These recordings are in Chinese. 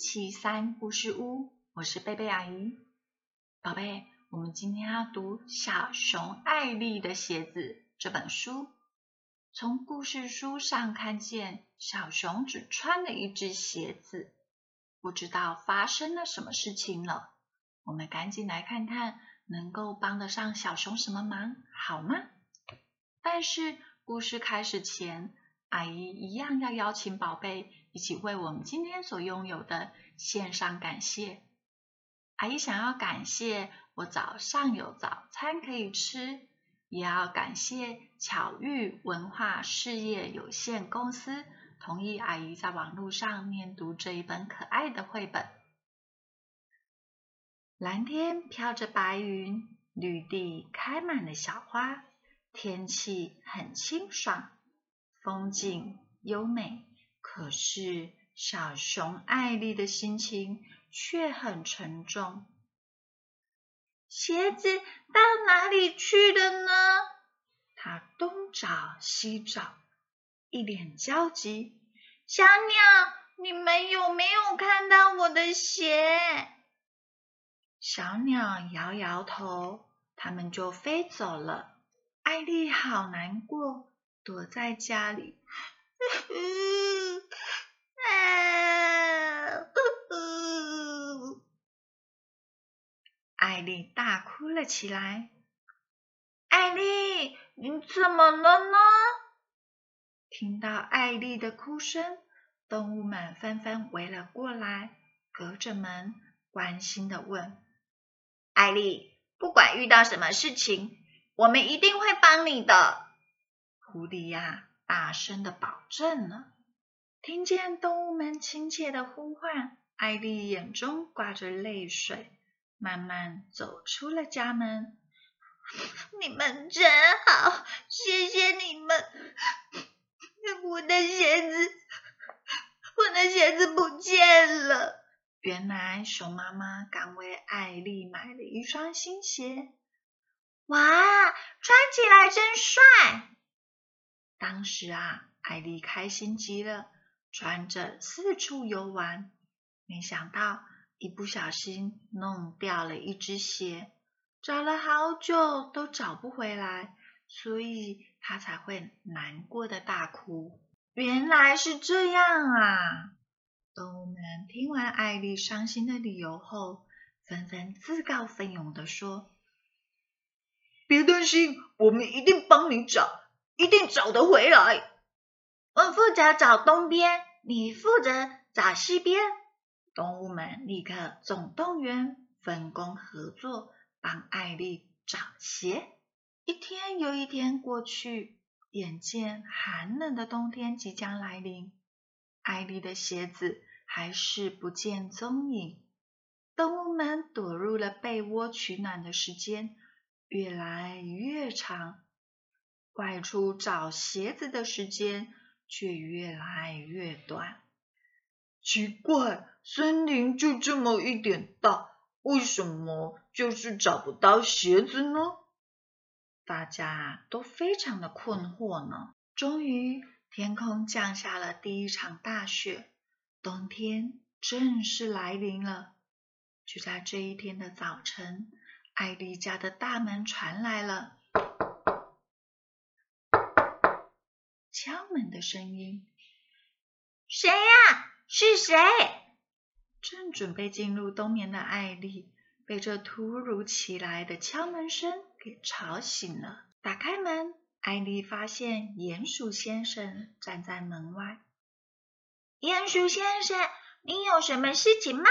七三故事屋，我是贝贝阿姨。宝贝，我们今天要读《小熊艾丽的鞋子》这本书。从故事书上看见，小熊只穿了一只鞋子，不知道发生了什么事情了。我们赶紧来看看，能够帮得上小熊什么忙，好吗？但是故事开始前，阿姨一样要邀请宝贝。一起为我们今天所拥有的献上感谢。阿姨想要感谢我早上有早餐可以吃，也要感谢巧遇文化事业有限公司同意阿姨在网络上念读这一本可爱的绘本。蓝天飘着白云，绿地开满了小花，天气很清爽，风景优美。可是，小熊艾丽的心情却很沉重。鞋子到哪里去了呢？他东找西找，一脸焦急。小鸟，你们有没有看到我的鞋？小鸟摇摇头，它们就飞走了。艾丽好难过，躲在家里。艾丽大哭了起来。艾丽，你怎么了呢？听到艾丽的哭声，动物们纷纷围了过来，隔着门关心的问：“艾丽，不管遇到什么事情，我们一定会帮你的。”狐狸呀，大声的保证了。听见动物们亲切的呼唤，艾丽眼中挂着泪水。慢慢走出了家门，你们真好，谢谢你们。我的鞋子，我的鞋子不见了。原来熊妈妈刚为艾丽买了一双新鞋，哇，穿起来真帅。当时啊，艾丽开心极了，穿着四处游玩。没想到。一不小心弄掉了一只鞋，找了好久都找不回来，所以他才会难过的大哭。原来是这样啊！动物们听完艾丽伤心的理由后，纷纷自告奋勇的说：“别担心，我们一定帮你找，一定找得回来。我负责找东边，你负责找西边。”动物们立刻总动员，分工合作，帮艾丽找鞋。一天又一天过去，眼见寒冷的冬天即将来临，艾丽的鞋子还是不见踪影。动物们躲入了被窝取暖的时间越来越长，外出找鞋子的时间却越来越短。奇怪，森林就这么一点大，为什么就是找不到鞋子呢？大家都非常的困惑呢。终于，天空降下了第一场大雪，冬天正式来临了。就在这一天的早晨，艾丽家的大门传来了敲门的声音。谁呀？是谁？正准备进入冬眠的艾丽，被这突如其来的敲门声给吵醒了。打开门，艾丽发现鼹鼠先生站在门外。鼹鼠先生，你有什么事情吗？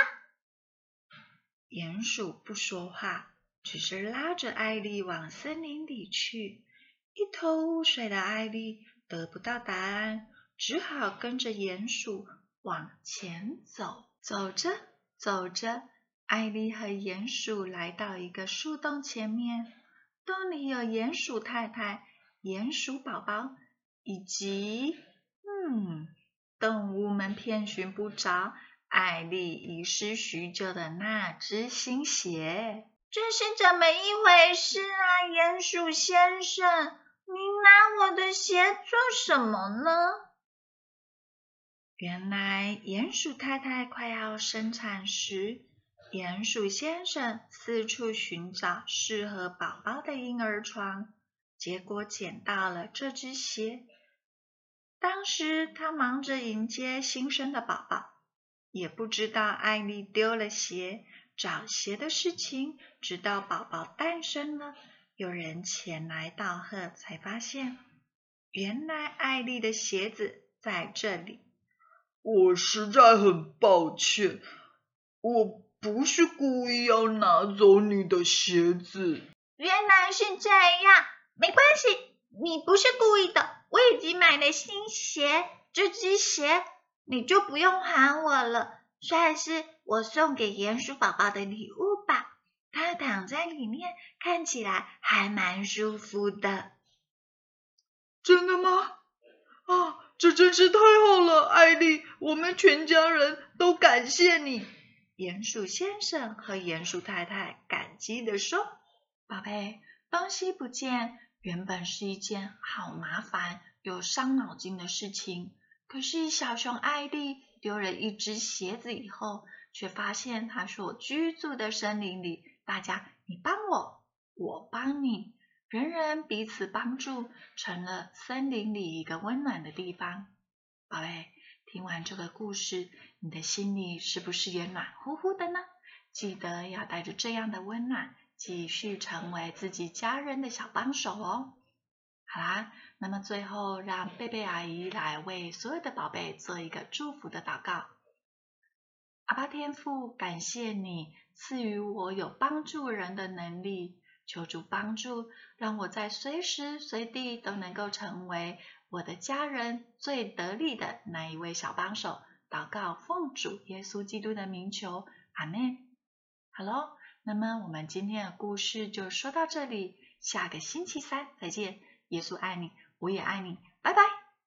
鼹鼠不说话，只是拉着艾丽往森林里去。一头雾水的艾丽得不到答案，只好跟着鼹鼠。往前走，走着走着，艾丽和鼹鼠来到一个树洞前面。洞里有鼹鼠太太、鼹鼠宝宝，以及……嗯，动物们遍寻不着艾丽遗失许久的那只新鞋。这是怎么一回事啊，鼹鼠先生？您拿我的鞋做什么呢？原来鼹鼠太太快要生产时，鼹鼠先生四处寻找适合宝宝的婴儿床，结果捡到了这只鞋。当时他忙着迎接新生的宝宝，也不知道艾丽丢了鞋、找鞋的事情。直到宝宝诞生了，有人前来道贺，才发现原来艾丽的鞋子在这里。我实在很抱歉，我不是故意要拿走你的鞋子。原来是这样，没关系，你不是故意的。我已经买了新鞋，这只鞋你就不用还我了，算是我送给鼹鼠宝宝的礼物吧。它躺在里面，看起来还蛮舒服的。真的吗？啊！这真是太好了，艾丽，我们全家人都感谢你。鼹鼠先生和鼹鼠太太感激地说：“宝贝，东西不见，原本是一件好麻烦又伤脑筋的事情。可是小熊艾丽丢了一只鞋子以后，却发现她所居住的森林里，大家你帮我，我帮你。”人人彼此帮助，成了森林里一个温暖的地方。宝贝，听完这个故事，你的心里是不是也暖乎乎的呢？记得要带着这样的温暖，继续成为自己家人的小帮手哦。好啦，那么最后让贝贝阿姨来为所有的宝贝做一个祝福的祷告。阿巴天父，感谢你赐予我有帮助人的能力。求助帮助，让我在随时随地都能够成为我的家人最得力的那一位小帮手。祷告奉主耶稣基督的名求，阿门。好喽，那么我们今天的故事就说到这里，下个星期三再见。耶稣爱你，我也爱你，拜拜。